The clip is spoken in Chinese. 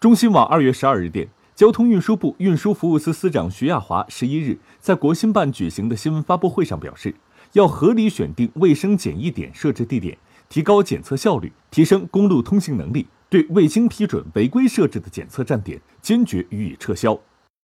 中新网二月十二日电交通运输部运输服务司司长徐亚华十一日在国新办举行的新闻发布会上表示要合理选定卫生检疫点设置地点提高检测效率提升公路通行能力对未经批准违规设置的检测站点坚决予以撤销。